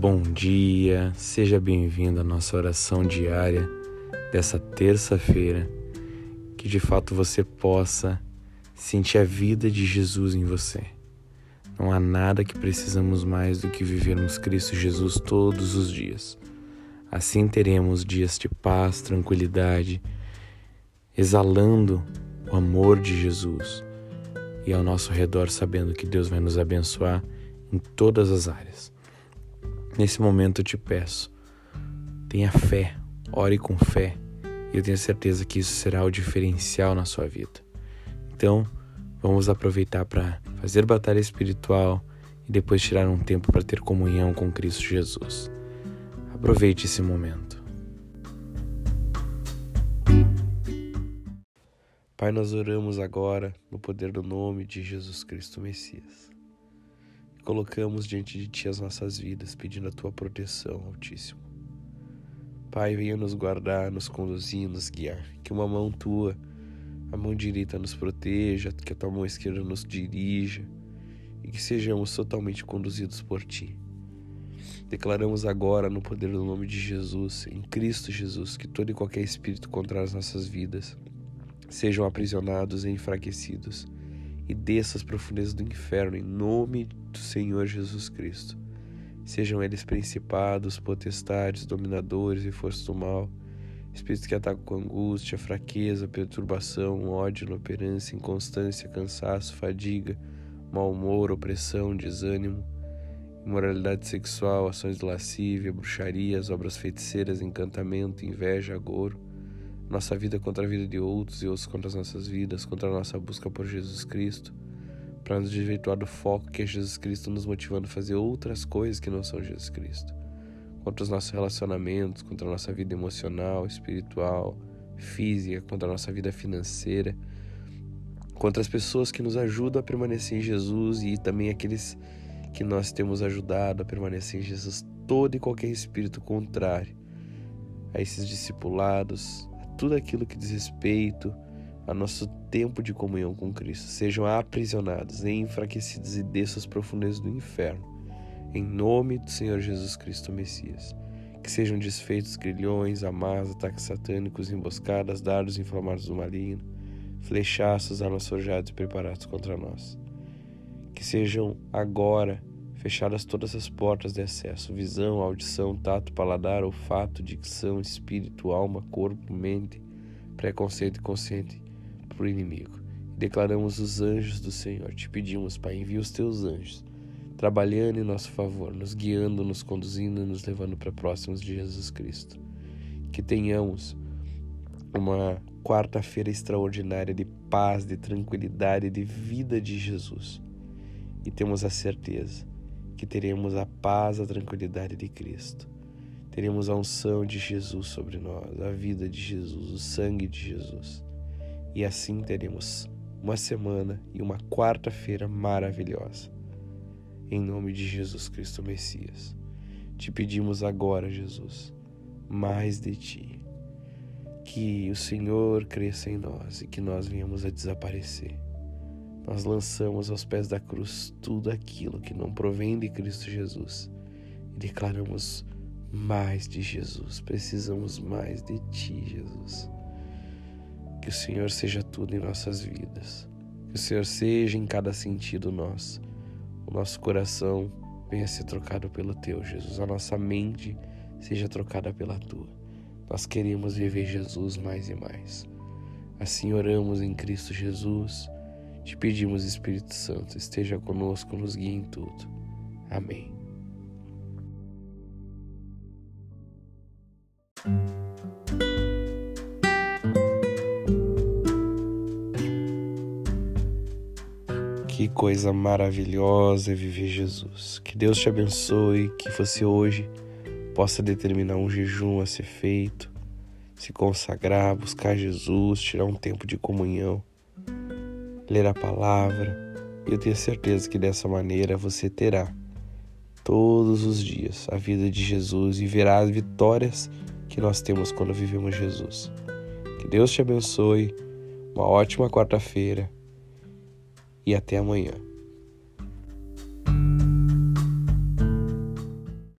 Bom dia, seja bem-vindo à nossa oração diária dessa terça-feira. Que de fato você possa sentir a vida de Jesus em você. Não há nada que precisamos mais do que vivermos Cristo Jesus todos os dias. Assim teremos dias de paz, tranquilidade, exalando o amor de Jesus e ao nosso redor, sabendo que Deus vai nos abençoar em todas as áreas. Nesse momento eu te peço, tenha fé, ore com fé, e eu tenho certeza que isso será o diferencial na sua vida. Então, vamos aproveitar para fazer batalha espiritual e depois tirar um tempo para ter comunhão com Cristo Jesus. Aproveite esse momento. Pai, nós oramos agora no poder do nome de Jesus Cristo Messias. Colocamos diante de Ti as nossas vidas, pedindo a Tua proteção, Altíssimo. Pai, venha nos guardar, nos conduzir, nos guiar. Que uma mão Tua, a mão direita, nos proteja, que a Tua mão esquerda nos dirija e que sejamos totalmente conduzidos por Ti. Declaramos agora, no poder do nome de Jesus, em Cristo Jesus, que todo e qualquer espírito contra as nossas vidas sejam aprisionados e enfraquecidos e desça às profundezas do inferno em nome do Senhor Jesus Cristo. Sejam eles principados, potestades, dominadores e forças do mal, espíritos que atacam com angústia, fraqueza, perturbação, ódio, inoperância, inconstância, cansaço, fadiga, mau humor, opressão, desânimo, imoralidade sexual, ações de lascívia, bruxarias, obras feiticeiras, encantamento, inveja, agouro, nossa vida contra a vida de outros e outros contra as nossas vidas, contra a nossa busca por Jesus Cristo, para nos desvirtuar do foco que é Jesus Cristo nos motivando a fazer outras coisas que não são Jesus Cristo, contra os nossos relacionamentos, contra a nossa vida emocional, espiritual, física, contra a nossa vida financeira, contra as pessoas que nos ajudam a permanecer em Jesus e também aqueles que nós temos ajudado a permanecer em Jesus, todo e qualquer espírito contrário a esses discipulados, tudo aquilo que diz respeito a nosso tempo de comunhão com Cristo sejam aprisionados, enfraquecidos e desçam às profundezas do inferno. Em nome do Senhor Jesus Cristo Messias. Que sejam desfeitos grilhões, amarras, ataques satânicos, emboscadas, dardos inflamados do maligno, flechaços, armas forjadas e preparados contra nós. Que sejam agora fechadas todas as portas de acesso, visão, audição, tato, paladar, olfato, dicção, espírito, alma, corpo, mente, preconceito e consciente para o inimigo. Declaramos os anjos do Senhor. Te pedimos, Pai, envia os teus anjos, trabalhando em nosso favor, nos guiando, nos conduzindo nos levando para próximos de Jesus Cristo. Que tenhamos uma quarta-feira extraordinária de paz, de tranquilidade, de vida de Jesus. E temos a certeza que teremos a paz, a tranquilidade de Cristo. Teremos a unção de Jesus sobre nós, a vida de Jesus, o sangue de Jesus. E assim teremos uma semana e uma quarta-feira maravilhosa. Em nome de Jesus Cristo Messias. Te pedimos agora, Jesus, mais de ti. Que o Senhor cresça em nós e que nós venhamos a desaparecer nós lançamos aos pés da cruz tudo aquilo que não provém de Cristo Jesus e declaramos mais de Jesus. Precisamos mais de Ti, Jesus. Que o Senhor seja tudo em nossas vidas. Que o Senhor seja em cada sentido nosso. O nosso coração venha ser trocado pelo Teu, Jesus. A nossa mente seja trocada pela Tua. Nós queremos viver Jesus mais e mais. Assim oramos em Cristo Jesus te pedimos, Espírito Santo, esteja conosco, nos guie em tudo. Amém. Que coisa maravilhosa é viver Jesus. Que Deus te abençoe, que você hoje possa determinar um jejum a ser feito, se consagrar, buscar Jesus, tirar um tempo de comunhão ler a palavra, eu tenho certeza que dessa maneira você terá todos os dias a vida de Jesus e verá as vitórias que nós temos quando vivemos Jesus. Que Deus te abençoe, uma ótima quarta-feira e até amanhã.